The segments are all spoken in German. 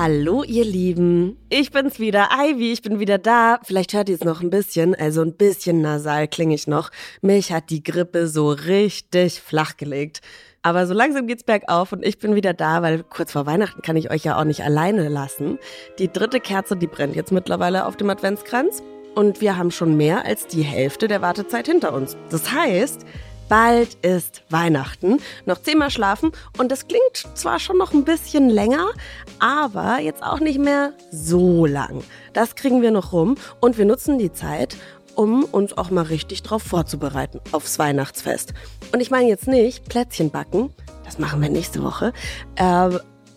Hallo ihr Lieben, ich bin's wieder, Ivy, ich bin wieder da. Vielleicht hört ihr es noch ein bisschen, also ein bisschen nasal klinge ich noch. Mich hat die Grippe so richtig flach gelegt. Aber so langsam geht's bergauf und ich bin wieder da, weil kurz vor Weihnachten kann ich euch ja auch nicht alleine lassen. Die dritte Kerze, die brennt jetzt mittlerweile auf dem Adventskranz und wir haben schon mehr als die Hälfte der Wartezeit hinter uns. Das heißt, Bald ist Weihnachten, noch zehnmal schlafen und das klingt zwar schon noch ein bisschen länger, aber jetzt auch nicht mehr so lang. Das kriegen wir noch rum und wir nutzen die Zeit, um uns auch mal richtig drauf vorzubereiten aufs Weihnachtsfest. Und ich meine jetzt nicht Plätzchen backen, das machen wir nächste Woche. Äh,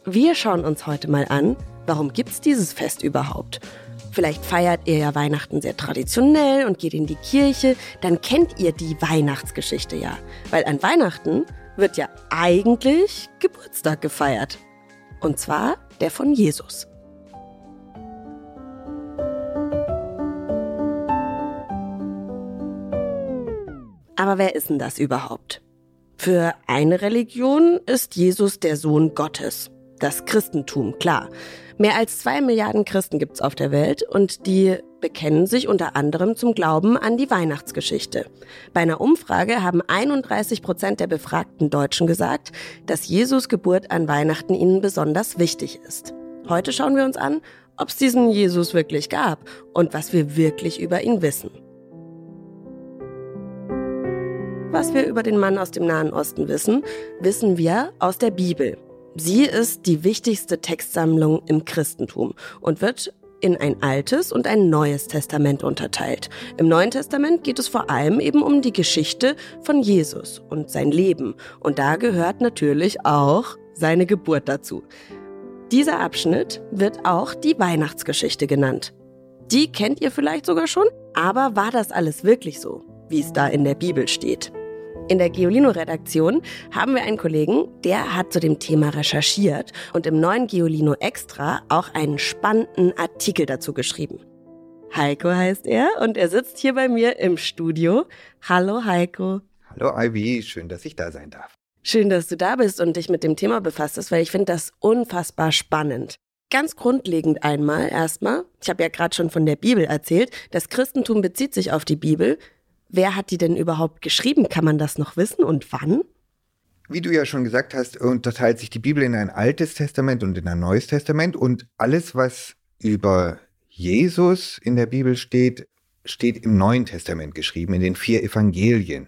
wir schauen uns heute mal an, warum gibt's dieses Fest überhaupt? Vielleicht feiert ihr ja Weihnachten sehr traditionell und geht in die Kirche, dann kennt ihr die Weihnachtsgeschichte ja. Weil an Weihnachten wird ja eigentlich Geburtstag gefeiert. Und zwar der von Jesus. Aber wer ist denn das überhaupt? Für eine Religion ist Jesus der Sohn Gottes. Das Christentum, klar. Mehr als zwei Milliarden Christen gibt's auf der Welt und die bekennen sich unter anderem zum Glauben an die Weihnachtsgeschichte. Bei einer Umfrage haben 31 Prozent der befragten Deutschen gesagt, dass Jesus Geburt an Weihnachten ihnen besonders wichtig ist. Heute schauen wir uns an, ob es diesen Jesus wirklich gab und was wir wirklich über ihn wissen. Was wir über den Mann aus dem Nahen Osten wissen, wissen wir aus der Bibel. Sie ist die wichtigste Textsammlung im Christentum und wird in ein altes und ein neues Testament unterteilt. Im Neuen Testament geht es vor allem eben um die Geschichte von Jesus und sein Leben. Und da gehört natürlich auch seine Geburt dazu. Dieser Abschnitt wird auch die Weihnachtsgeschichte genannt. Die kennt ihr vielleicht sogar schon, aber war das alles wirklich so, wie es da in der Bibel steht? In der Geolino-Redaktion haben wir einen Kollegen, der hat zu dem Thema recherchiert und im neuen Geolino Extra auch einen spannenden Artikel dazu geschrieben. Heiko heißt er und er sitzt hier bei mir im Studio. Hallo Heiko. Hallo Ivy, schön, dass ich da sein darf. Schön, dass du da bist und dich mit dem Thema befasst hast, weil ich finde das unfassbar spannend. Ganz grundlegend einmal erstmal, ich habe ja gerade schon von der Bibel erzählt, das Christentum bezieht sich auf die Bibel. Wer hat die denn überhaupt geschrieben? Kann man das noch wissen und wann? Wie du ja schon gesagt hast, unterteilt sich die Bibel in ein altes Testament und in ein neues Testament. Und alles, was über Jesus in der Bibel steht, steht im Neuen Testament geschrieben, in den vier Evangelien.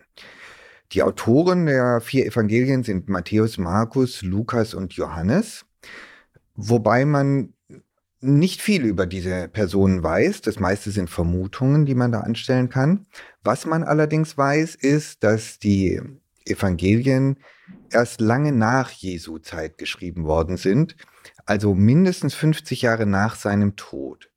Die Autoren der vier Evangelien sind Matthäus, Markus, Lukas und Johannes. Wobei man nicht viel über diese Personen weiß. Das meiste sind Vermutungen, die man da anstellen kann. Was man allerdings weiß, ist, dass die Evangelien erst lange nach Jesu Zeit geschrieben worden sind, also mindestens 50 Jahre nach seinem Tod.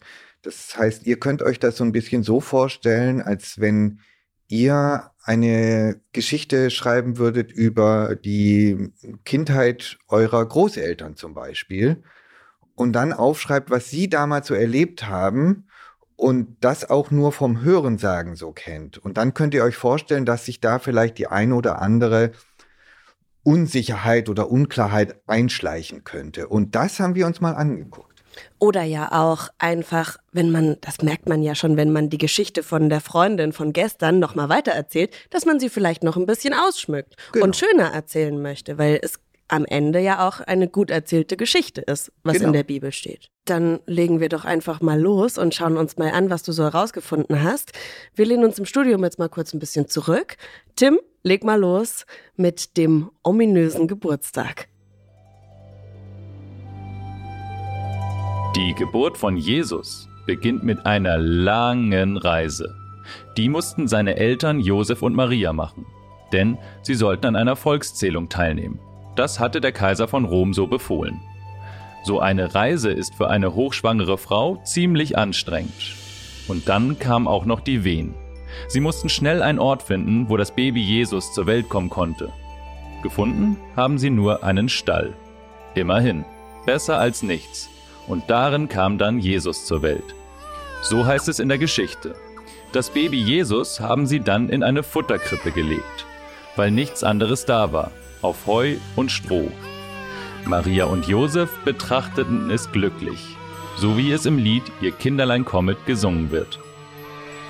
Das heißt, ihr könnt euch das so ein bisschen so vorstellen, als wenn ihr eine Geschichte schreiben würdet über die Kindheit eurer Großeltern zum Beispiel und dann aufschreibt, was Sie damals so erlebt haben und das auch nur vom Hörensagen so kennt. Und dann könnt ihr euch vorstellen, dass sich da vielleicht die eine oder andere Unsicherheit oder Unklarheit einschleichen könnte. Und das haben wir uns mal angeguckt. Oder ja auch einfach, wenn man, das merkt man ja schon, wenn man die Geschichte von der Freundin von gestern nochmal weitererzählt, dass man sie vielleicht noch ein bisschen ausschmückt genau. und schöner erzählen möchte, weil es am Ende ja auch eine gut erzählte Geschichte ist, was genau. in der Bibel steht. Dann legen wir doch einfach mal los und schauen uns mal an, was du so herausgefunden hast. Wir lehnen uns im Studium jetzt mal kurz ein bisschen zurück. Tim, leg mal los mit dem ominösen Geburtstag. Die Geburt von Jesus beginnt mit einer langen Reise. Die mussten seine Eltern Josef und Maria machen, denn sie sollten an einer Volkszählung teilnehmen. Das hatte der Kaiser von Rom so befohlen. So eine Reise ist für eine hochschwangere Frau ziemlich anstrengend. Und dann kam auch noch die Wehen. Sie mussten schnell einen Ort finden, wo das Baby Jesus zur Welt kommen konnte. Gefunden haben sie nur einen Stall. Immerhin, besser als nichts. Und darin kam dann Jesus zur Welt. So heißt es in der Geschichte. Das Baby Jesus haben sie dann in eine Futterkrippe gelegt, weil nichts anderes da war, auf Heu und Stroh. Maria und Josef betrachteten es glücklich, so wie es im Lied Ihr Kinderlein kommet gesungen wird.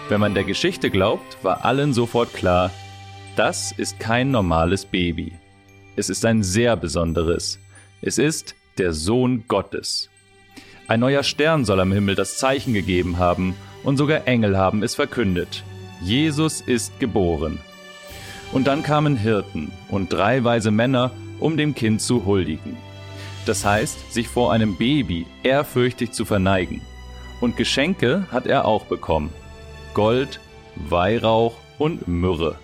Wenn man der Geschichte glaubt, war allen sofort klar, das ist kein normales Baby. Es ist ein sehr besonderes. Es ist der Sohn Gottes. Ein neuer Stern soll am Himmel das Zeichen gegeben haben, und sogar Engel haben es verkündet. Jesus ist geboren. Und dann kamen Hirten und drei weise Männer, um dem Kind zu huldigen. Das heißt, sich vor einem Baby ehrfürchtig zu verneigen. Und Geschenke hat er auch bekommen. Gold, Weihrauch und Myrrhe.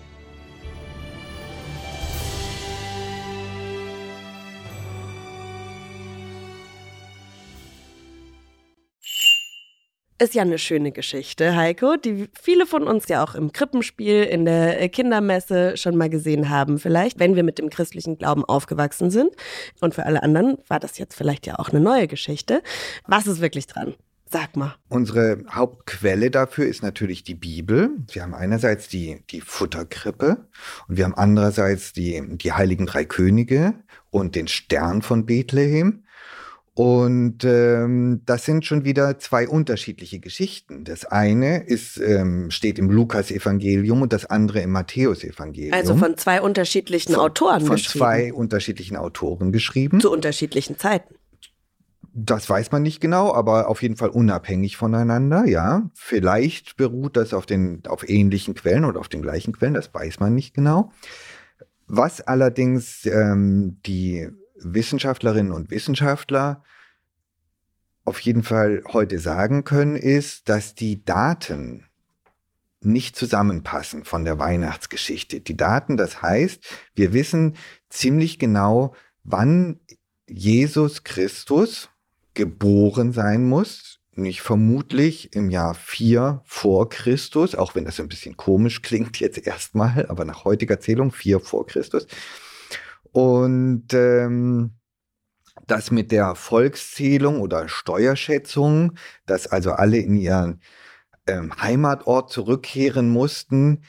Ist ja eine schöne Geschichte, Heiko, die viele von uns ja auch im Krippenspiel, in der Kindermesse schon mal gesehen haben, vielleicht, wenn wir mit dem christlichen Glauben aufgewachsen sind. Und für alle anderen war das jetzt vielleicht ja auch eine neue Geschichte. Was ist wirklich dran? Sag mal. Unsere Hauptquelle dafür ist natürlich die Bibel. Wir haben einerseits die, die Futterkrippe und wir haben andererseits die, die Heiligen Drei Könige und den Stern von Bethlehem. Und ähm, das sind schon wieder zwei unterschiedliche Geschichten. Das eine ist, ähm, steht im Lukas-Evangelium und das andere im Matthäus-Evangelium. Also von zwei unterschiedlichen von, Autoren von geschrieben. zwei unterschiedlichen Autoren geschrieben. Zu unterschiedlichen Zeiten. Das weiß man nicht genau, aber auf jeden Fall unabhängig voneinander, ja. Vielleicht beruht das auf, den, auf ähnlichen Quellen oder auf den gleichen Quellen, das weiß man nicht genau. Was allerdings ähm, die Wissenschaftlerinnen und Wissenschaftler auf jeden Fall heute sagen können, ist, dass die Daten nicht zusammenpassen von der Weihnachtsgeschichte. Die Daten, das heißt, wir wissen ziemlich genau, wann Jesus Christus geboren sein muss. Nicht vermutlich im Jahr 4 vor Christus, auch wenn das ein bisschen komisch klingt jetzt erstmal, aber nach heutiger Zählung 4 vor Christus. Und ähm, das mit der Volkszählung oder Steuerschätzung, dass also alle in ihren ähm, Heimatort zurückkehren mussten,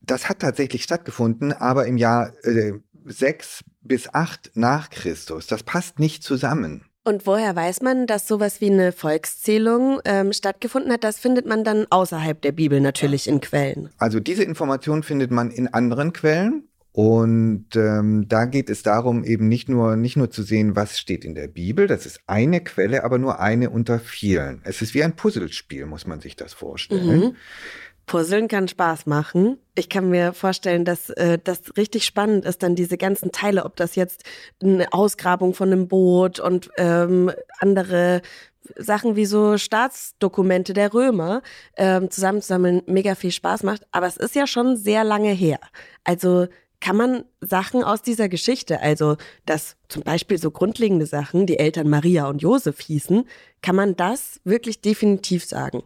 das hat tatsächlich stattgefunden, aber im Jahr äh, 6 bis 8 nach Christus. Das passt nicht zusammen. Und woher weiß man, dass sowas wie eine Volkszählung ähm, stattgefunden hat? Das findet man dann außerhalb der Bibel natürlich in Quellen. Also diese Information findet man in anderen Quellen. Und ähm, da geht es darum, eben nicht nur, nicht nur zu sehen, was steht in der Bibel, das ist eine Quelle, aber nur eine unter vielen. Es ist wie ein Puzzlespiel, muss man sich das vorstellen. Mhm. Puzzeln kann Spaß machen. Ich kann mir vorstellen, dass äh, das richtig spannend ist, dann diese ganzen Teile, ob das jetzt eine Ausgrabung von einem Boot und ähm, andere Sachen wie so Staatsdokumente der Römer ähm, zusammenzusammeln, mega viel Spaß macht. Aber es ist ja schon sehr lange her. Also kann man Sachen aus dieser Geschichte, also dass zum Beispiel so grundlegende Sachen, die Eltern Maria und Josef hießen, kann man das wirklich definitiv sagen?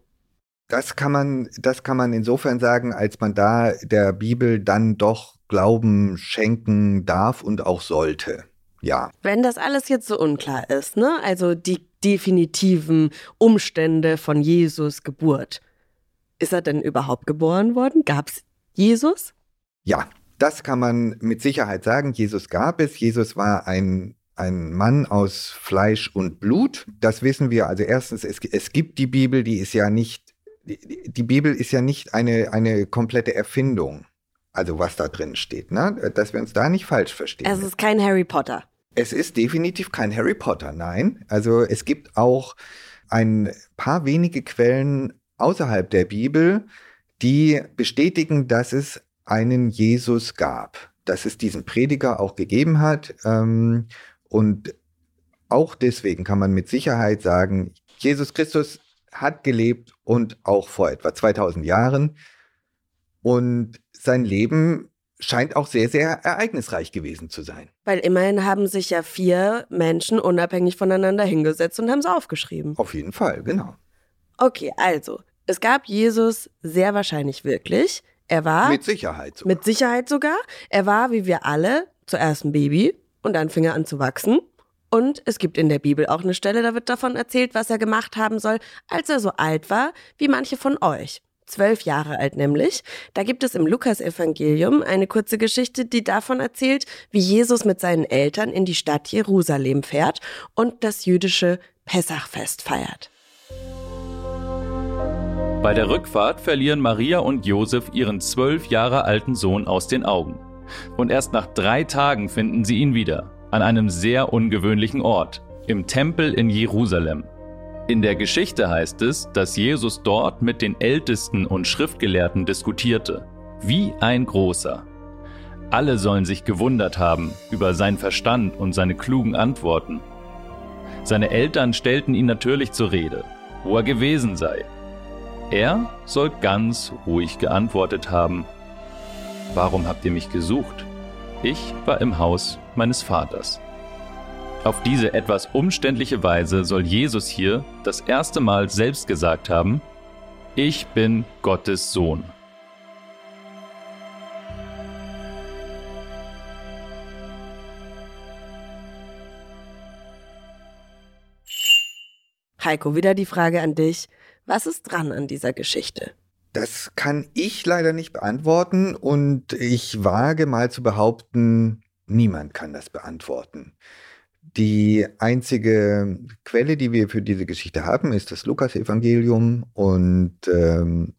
Das kann man, das kann man insofern sagen, als man da der Bibel dann doch Glauben schenken darf und auch sollte. Ja. Wenn das alles jetzt so unklar ist, ne? Also die definitiven Umstände von Jesus Geburt. Ist er denn überhaupt geboren worden? Gab es Jesus? Ja, das kann man mit Sicherheit sagen. Jesus gab es. Jesus war ein, ein Mann aus Fleisch und Blut. Das wissen wir. Also erstens, es, es gibt die Bibel, die ist ja nicht, die, die Bibel ist ja nicht eine, eine komplette Erfindung. Also was da drin steht, ne? Dass wir uns da nicht falsch verstehen. Es ist kein Harry Potter. Es ist definitiv kein Harry Potter, nein. Also es gibt auch ein paar wenige Quellen außerhalb der Bibel, die bestätigen, dass es einen Jesus gab, dass es diesen Prediger auch gegeben hat. Ähm, und auch deswegen kann man mit Sicherheit sagen, Jesus Christus hat gelebt und auch vor etwa 2000 Jahren. Und sein Leben scheint auch sehr, sehr ereignisreich gewesen zu sein. Weil immerhin haben sich ja vier Menschen unabhängig voneinander hingesetzt und haben es aufgeschrieben. Auf jeden Fall, genau. Okay, also, es gab Jesus sehr wahrscheinlich wirklich. Er war. Mit Sicherheit sogar. Mit Sicherheit sogar. Er war, wie wir alle, zuerst ein Baby und dann fing er an zu wachsen. Und es gibt in der Bibel auch eine Stelle, da wird davon erzählt, was er gemacht haben soll, als er so alt war wie manche von euch. Zwölf Jahre alt nämlich. Da gibt es im Lukasevangelium eine kurze Geschichte, die davon erzählt, wie Jesus mit seinen Eltern in die Stadt Jerusalem fährt und das jüdische Pessachfest feiert. Bei der Rückfahrt verlieren Maria und Josef ihren zwölf Jahre alten Sohn aus den Augen. Und erst nach drei Tagen finden sie ihn wieder, an einem sehr ungewöhnlichen Ort, im Tempel in Jerusalem. In der Geschichte heißt es, dass Jesus dort mit den Ältesten und Schriftgelehrten diskutierte, wie ein Großer. Alle sollen sich gewundert haben über seinen Verstand und seine klugen Antworten. Seine Eltern stellten ihn natürlich zur Rede, wo er gewesen sei. Er soll ganz ruhig geantwortet haben, Warum habt ihr mich gesucht? Ich war im Haus meines Vaters. Auf diese etwas umständliche Weise soll Jesus hier das erste Mal selbst gesagt haben, ich bin Gottes Sohn. Heiko, wieder die Frage an dich. Was ist dran an dieser Geschichte? Das kann ich leider nicht beantworten und ich wage mal zu behaupten, niemand kann das beantworten. Die einzige Quelle, die wir für diese Geschichte haben, ist das Lukas-Evangelium und ähm,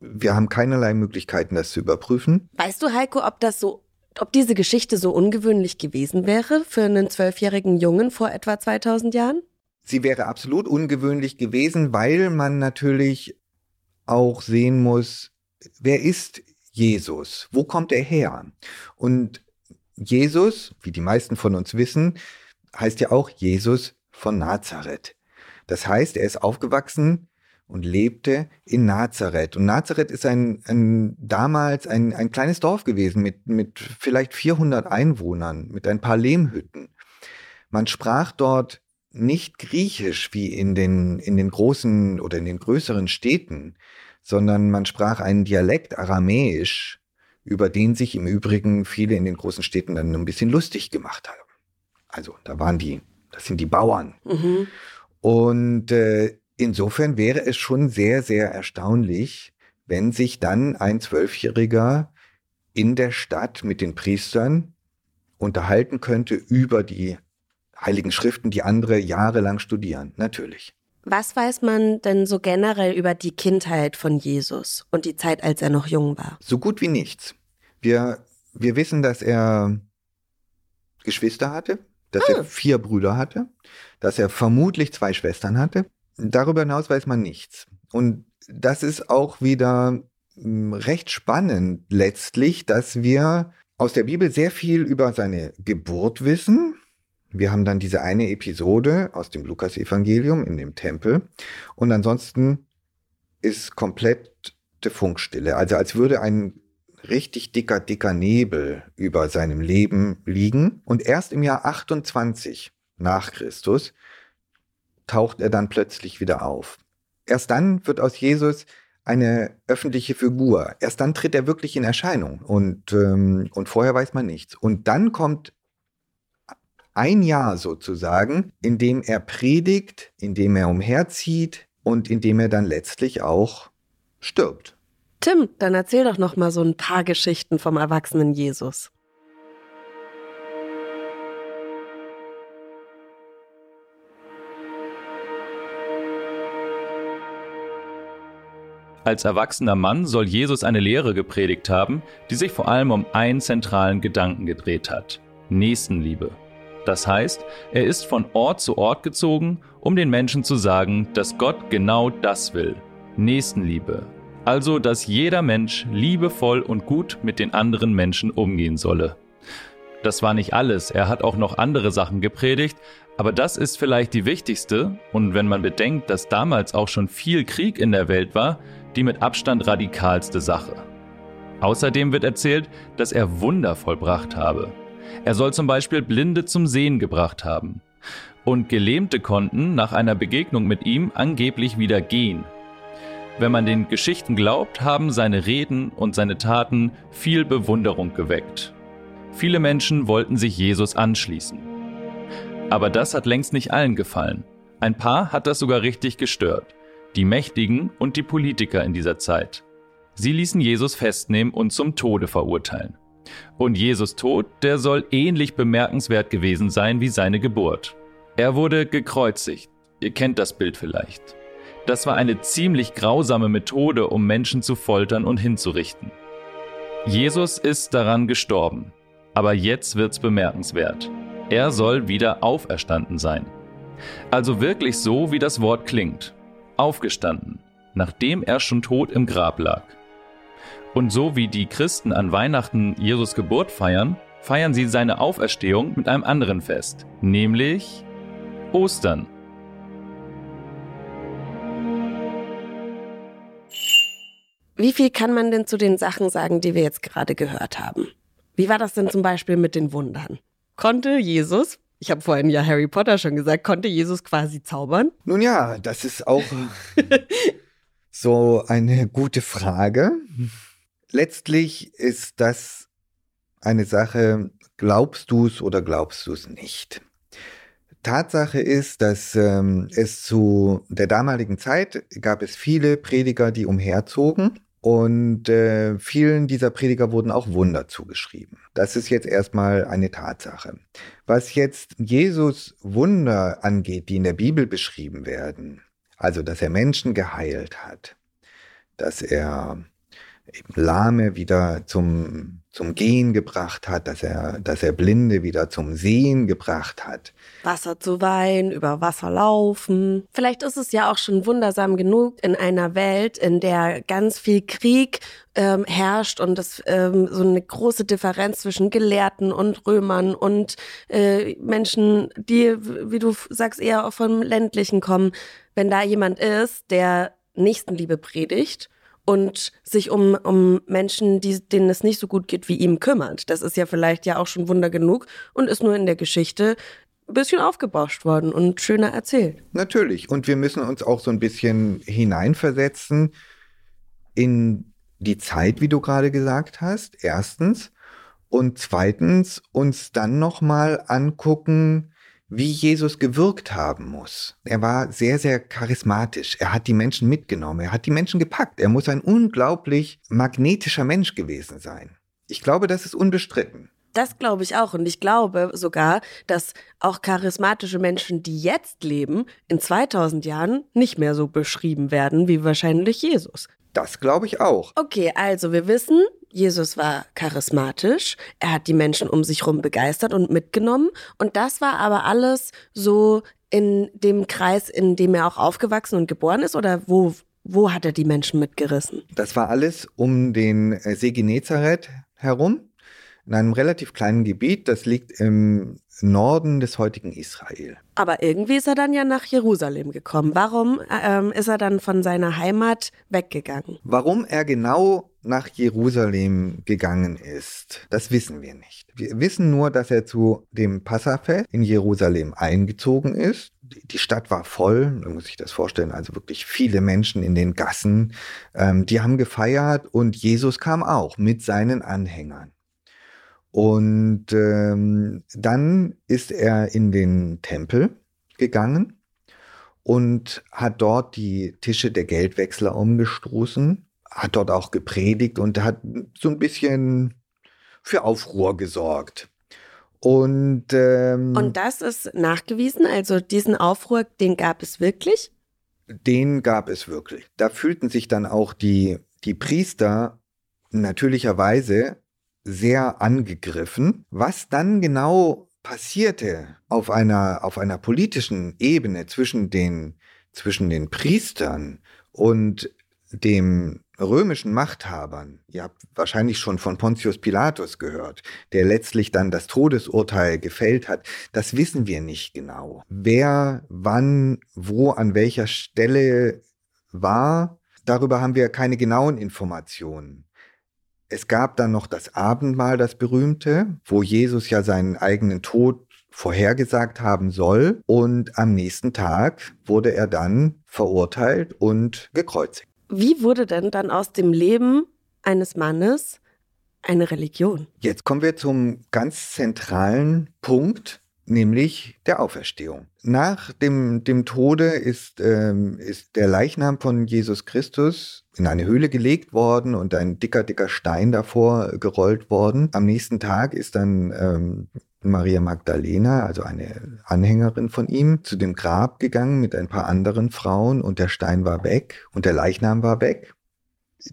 wir haben keinerlei Möglichkeiten, das zu überprüfen. Weißt du, Heiko, ob das so, ob diese Geschichte so ungewöhnlich gewesen wäre für einen zwölfjährigen Jungen vor etwa 2000 Jahren? Sie wäre absolut ungewöhnlich gewesen, weil man natürlich auch sehen muss, wer ist Jesus? Wo kommt er her? Und Jesus, wie die meisten von uns wissen, heißt ja auch Jesus von Nazareth. Das heißt, er ist aufgewachsen und lebte in Nazareth. Und Nazareth ist ein, ein damals ein, ein kleines Dorf gewesen mit, mit vielleicht 400 Einwohnern, mit ein paar Lehmhütten. Man sprach dort nicht Griechisch wie in den, in den großen oder in den größeren Städten, sondern man sprach einen Dialekt Aramäisch, über den sich im Übrigen viele in den großen Städten dann ein bisschen lustig gemacht haben. Also da waren die, das sind die Bauern. Mhm. Und äh, insofern wäre es schon sehr, sehr erstaunlich, wenn sich dann ein Zwölfjähriger in der Stadt mit den Priestern unterhalten könnte über die Heiligen Schriften, die andere jahrelang studieren, natürlich. Was weiß man denn so generell über die Kindheit von Jesus und die Zeit, als er noch jung war? So gut wie nichts. Wir, wir wissen, dass er Geschwister hatte, dass ah. er vier Brüder hatte, dass er vermutlich zwei Schwestern hatte. Darüber hinaus weiß man nichts. Und das ist auch wieder hm, recht spannend letztlich, dass wir aus der Bibel sehr viel über seine Geburt wissen, wir haben dann diese eine Episode aus dem Lukas-Evangelium in dem Tempel. Und ansonsten ist komplette Funkstille. Also als würde ein richtig dicker, dicker Nebel über seinem Leben liegen. Und erst im Jahr 28 nach Christus taucht er dann plötzlich wieder auf. Erst dann wird aus Jesus eine öffentliche Figur. Erst dann tritt er wirklich in Erscheinung und, ähm, und vorher weiß man nichts. Und dann kommt ein Jahr sozusagen, in dem er predigt, in dem er umherzieht und in dem er dann letztlich auch stirbt. Tim, dann erzähl doch noch mal so ein paar Geschichten vom erwachsenen Jesus. Als erwachsener Mann soll Jesus eine Lehre gepredigt haben, die sich vor allem um einen zentralen Gedanken gedreht hat. Nächstenliebe. Das heißt, er ist von Ort zu Ort gezogen, um den Menschen zu sagen, dass Gott genau das will. Nächstenliebe. Also, dass jeder Mensch liebevoll und gut mit den anderen Menschen umgehen solle. Das war nicht alles, er hat auch noch andere Sachen gepredigt, aber das ist vielleicht die wichtigste, und wenn man bedenkt, dass damals auch schon viel Krieg in der Welt war, die mit Abstand radikalste Sache. Außerdem wird erzählt, dass er Wunder vollbracht habe. Er soll zum Beispiel Blinde zum Sehen gebracht haben. und Gelähmte konnten nach einer Begegnung mit ihm angeblich wieder gehen. Wenn man den Geschichten glaubt, haben seine Reden und seine Taten viel Bewunderung geweckt. Viele Menschen wollten sich Jesus anschließen. Aber das hat längst nicht allen gefallen. Ein paar hat das sogar richtig gestört. Die Mächtigen und die Politiker in dieser Zeit. Sie ließen Jesus festnehmen und zum Tode verurteilen. Und Jesus Tod, der soll ähnlich bemerkenswert gewesen sein wie seine Geburt. Er wurde gekreuzigt. Ihr kennt das Bild vielleicht. Das war eine ziemlich grausame Methode, um Menschen zu foltern und hinzurichten. Jesus ist daran gestorben. Aber jetzt wird's bemerkenswert. Er soll wieder auferstanden sein. Also wirklich so, wie das Wort klingt. Aufgestanden, nachdem er schon tot im Grab lag. Und so wie die Christen an Weihnachten Jesus Geburt feiern, feiern sie seine Auferstehung mit einem anderen Fest, nämlich Ostern. Wie viel kann man denn zu den Sachen sagen, die wir jetzt gerade gehört haben? Wie war das denn zum Beispiel mit den Wundern? Konnte Jesus, ich habe vorhin ja Harry Potter schon gesagt, konnte Jesus quasi zaubern? Nun ja, das ist auch so eine gute Frage. Letztlich ist das eine Sache, glaubst du es oder glaubst du es nicht? Tatsache ist, dass ähm, es zu der damaligen Zeit gab es viele Prediger, die umherzogen und äh, vielen dieser Prediger wurden auch Wunder zugeschrieben. Das ist jetzt erstmal eine Tatsache. Was jetzt Jesus Wunder angeht, die in der Bibel beschrieben werden, also dass er Menschen geheilt hat, dass er Lahme wieder zum, zum Gehen gebracht hat, dass er, dass er Blinde wieder zum Sehen gebracht hat. Wasser zu Wein, über Wasser laufen. Vielleicht ist es ja auch schon wundersam genug in einer Welt, in der ganz viel Krieg ähm, herrscht und es ähm, so eine große Differenz zwischen Gelehrten und Römern und äh, Menschen, die, wie du sagst, eher vom ländlichen kommen. Wenn da jemand ist, der Nächstenliebe predigt und sich um, um Menschen, die, denen es nicht so gut geht wie ihm, kümmert. Das ist ja vielleicht ja auch schon Wunder genug und ist nur in der Geschichte ein bisschen aufgebauscht worden und schöner erzählt. Natürlich. Und wir müssen uns auch so ein bisschen hineinversetzen in die Zeit, wie du gerade gesagt hast. Erstens. Und zweitens uns dann nochmal angucken, wie Jesus gewirkt haben muss. Er war sehr, sehr charismatisch. Er hat die Menschen mitgenommen. Er hat die Menschen gepackt. Er muss ein unglaublich magnetischer Mensch gewesen sein. Ich glaube, das ist unbestritten. Das glaube ich auch. Und ich glaube sogar, dass auch charismatische Menschen, die jetzt leben, in 2000 Jahren nicht mehr so beschrieben werden wie wahrscheinlich Jesus. Das glaube ich auch. Okay, also wir wissen, Jesus war charismatisch, er hat die Menschen um sich herum begeistert und mitgenommen und das war aber alles so in dem Kreis, in dem er auch aufgewachsen und geboren ist oder wo, wo hat er die Menschen mitgerissen? Das war alles um den See Genezareth herum, in einem relativ kleinen Gebiet, das liegt im Norden des heutigen Israel. Aber irgendwie ist er dann ja nach Jerusalem gekommen. Warum ähm, ist er dann von seiner Heimat weggegangen? Warum er genau nach Jerusalem gegangen ist, das wissen wir nicht. Wir wissen nur, dass er zu dem Passafest in Jerusalem eingezogen ist. Die Stadt war voll, man muss sich das vorstellen, also wirklich viele Menschen in den Gassen. Ähm, die haben gefeiert und Jesus kam auch mit seinen Anhängern. Und ähm, dann ist er in den Tempel gegangen und hat dort die Tische der Geldwechsler umgestoßen hat dort auch gepredigt und hat so ein bisschen für Aufruhr gesorgt. Und, ähm, und das ist nachgewiesen, also diesen Aufruhr, den gab es wirklich? Den gab es wirklich. Da fühlten sich dann auch die, die Priester natürlicherweise sehr angegriffen. Was dann genau passierte auf einer, auf einer politischen Ebene zwischen den, zwischen den Priestern und dem römischen Machthabern, ihr habt wahrscheinlich schon von Pontius Pilatus gehört, der letztlich dann das Todesurteil gefällt hat, das wissen wir nicht genau. Wer, wann, wo, an welcher Stelle war, darüber haben wir keine genauen Informationen. Es gab dann noch das Abendmahl, das berühmte, wo Jesus ja seinen eigenen Tod vorhergesagt haben soll. Und am nächsten Tag wurde er dann verurteilt und gekreuzigt. Wie wurde denn dann aus dem Leben eines Mannes eine Religion? Jetzt kommen wir zum ganz zentralen Punkt, nämlich der Auferstehung. Nach dem, dem Tode ist, ähm, ist der Leichnam von Jesus Christus in eine Höhle gelegt worden und ein dicker, dicker Stein davor gerollt worden. Am nächsten Tag ist dann ähm, Maria Magdalena, also eine Anhängerin von ihm, zu dem Grab gegangen mit ein paar anderen Frauen und der Stein war weg und der Leichnam war weg.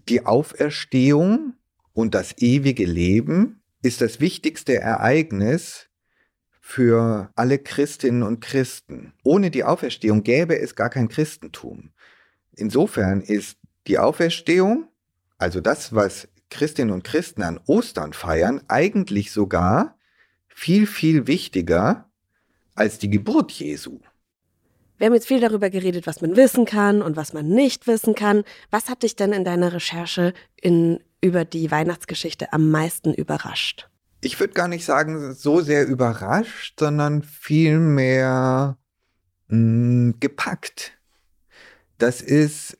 Die Auferstehung und das ewige Leben ist das wichtigste Ereignis für alle Christinnen und Christen. Ohne die Auferstehung gäbe es gar kein Christentum. Insofern ist die Auferstehung, also das, was Christinnen und Christen an Ostern feiern, eigentlich sogar viel, viel wichtiger als die Geburt Jesu. Wir haben jetzt viel darüber geredet, was man wissen kann und was man nicht wissen kann. Was hat dich denn in deiner Recherche in, über die Weihnachtsgeschichte am meisten überrascht? Ich würde gar nicht sagen, so sehr überrascht, sondern vielmehr mh, gepackt. Das ist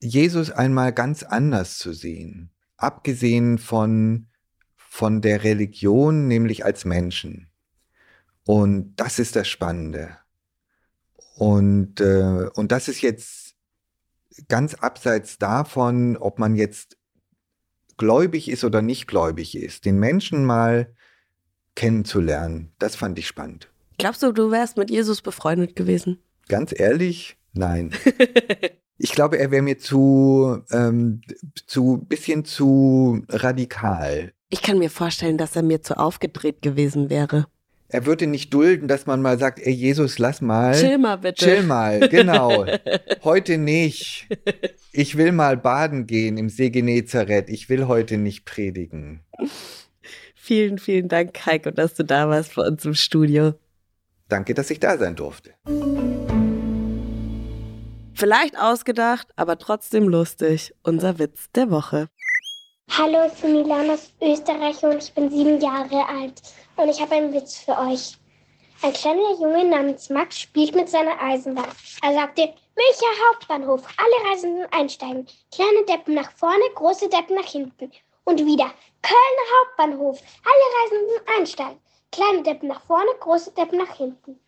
Jesus einmal ganz anders zu sehen. Abgesehen von von der Religion, nämlich als Menschen. Und das ist das Spannende. Und, äh, und das ist jetzt ganz abseits davon, ob man jetzt gläubig ist oder nicht gläubig ist. Den Menschen mal kennenzulernen, das fand ich spannend. Glaubst du, du wärst mit Jesus befreundet gewesen? Ganz ehrlich, nein. ich glaube, er wäre mir zu, ähm, zu bisschen zu radikal. Ich kann mir vorstellen, dass er mir zu aufgedreht gewesen wäre. Er würde nicht dulden, dass man mal sagt, ey Jesus, lass mal. Chill mal bitte. Chill mal, genau. heute nicht. Ich will mal baden gehen im See Genezareth. Ich will heute nicht predigen. Vielen, vielen Dank, Heiko, dass du da warst bei uns im Studio. Danke, dass ich da sein durfte. Vielleicht ausgedacht, aber trotzdem lustig. Unser Witz der Woche. Hallo, ich bin Milan aus Österreich und ich bin sieben Jahre alt. Und ich habe einen Witz für euch. Ein kleiner Junge namens Max spielt mit seiner Eisenbahn. Er sagte, Münchner Hauptbahnhof, alle Reisenden einsteigen. Kleine Deppen nach vorne, große Deppen nach hinten. Und wieder, Kölner Hauptbahnhof, alle Reisenden einsteigen. Kleine Deppen nach vorne, große Deppen nach hinten.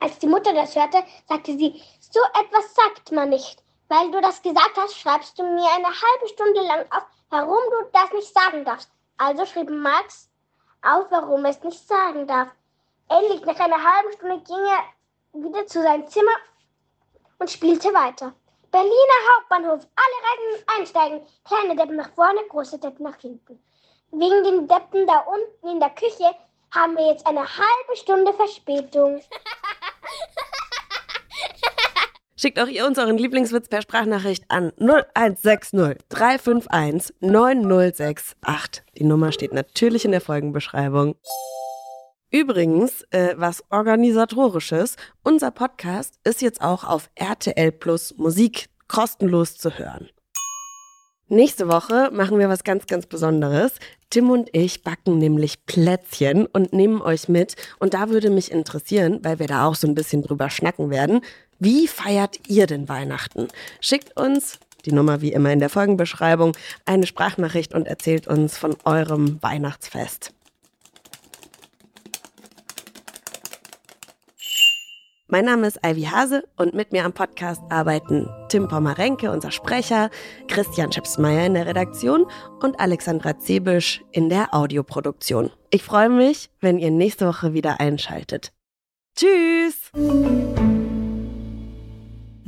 Als die Mutter das hörte, sagte sie, so etwas sagt man nicht. Weil du das gesagt hast, schreibst du mir eine halbe Stunde lang auf, warum du das nicht sagen darfst. Also schrieb Max auf, warum er es nicht sagen darf. Endlich, nach einer halben Stunde, ging er wieder zu seinem Zimmer und spielte weiter. Berliner Hauptbahnhof, alle Reisen einsteigen. Kleine Deppen nach vorne, große Deppen nach hinten. Wegen den Deppen da unten in der Küche haben wir jetzt eine halbe Stunde Verspätung. Schickt auch ihr uns euren Lieblingswitz per Sprachnachricht an 0160 351 9068. Die Nummer steht natürlich in der Folgenbeschreibung. Übrigens, äh, was organisatorisches, unser Podcast ist jetzt auch auf RTL Plus Musik kostenlos zu hören. Nächste Woche machen wir was ganz, ganz Besonderes. Tim und ich backen nämlich Plätzchen und nehmen euch mit. Und da würde mich interessieren, weil wir da auch so ein bisschen drüber schnacken werden, wie feiert ihr denn Weihnachten? Schickt uns die Nummer wie immer in der Folgenbeschreibung, eine Sprachnachricht und erzählt uns von eurem Weihnachtsfest. Mein Name ist Ivy Hase und mit mir am Podcast arbeiten Tim Pommerenke, unser Sprecher, Christian Schipsmeier in der Redaktion und Alexandra Zebisch in der Audioproduktion. Ich freue mich, wenn ihr nächste Woche wieder einschaltet. Tschüss!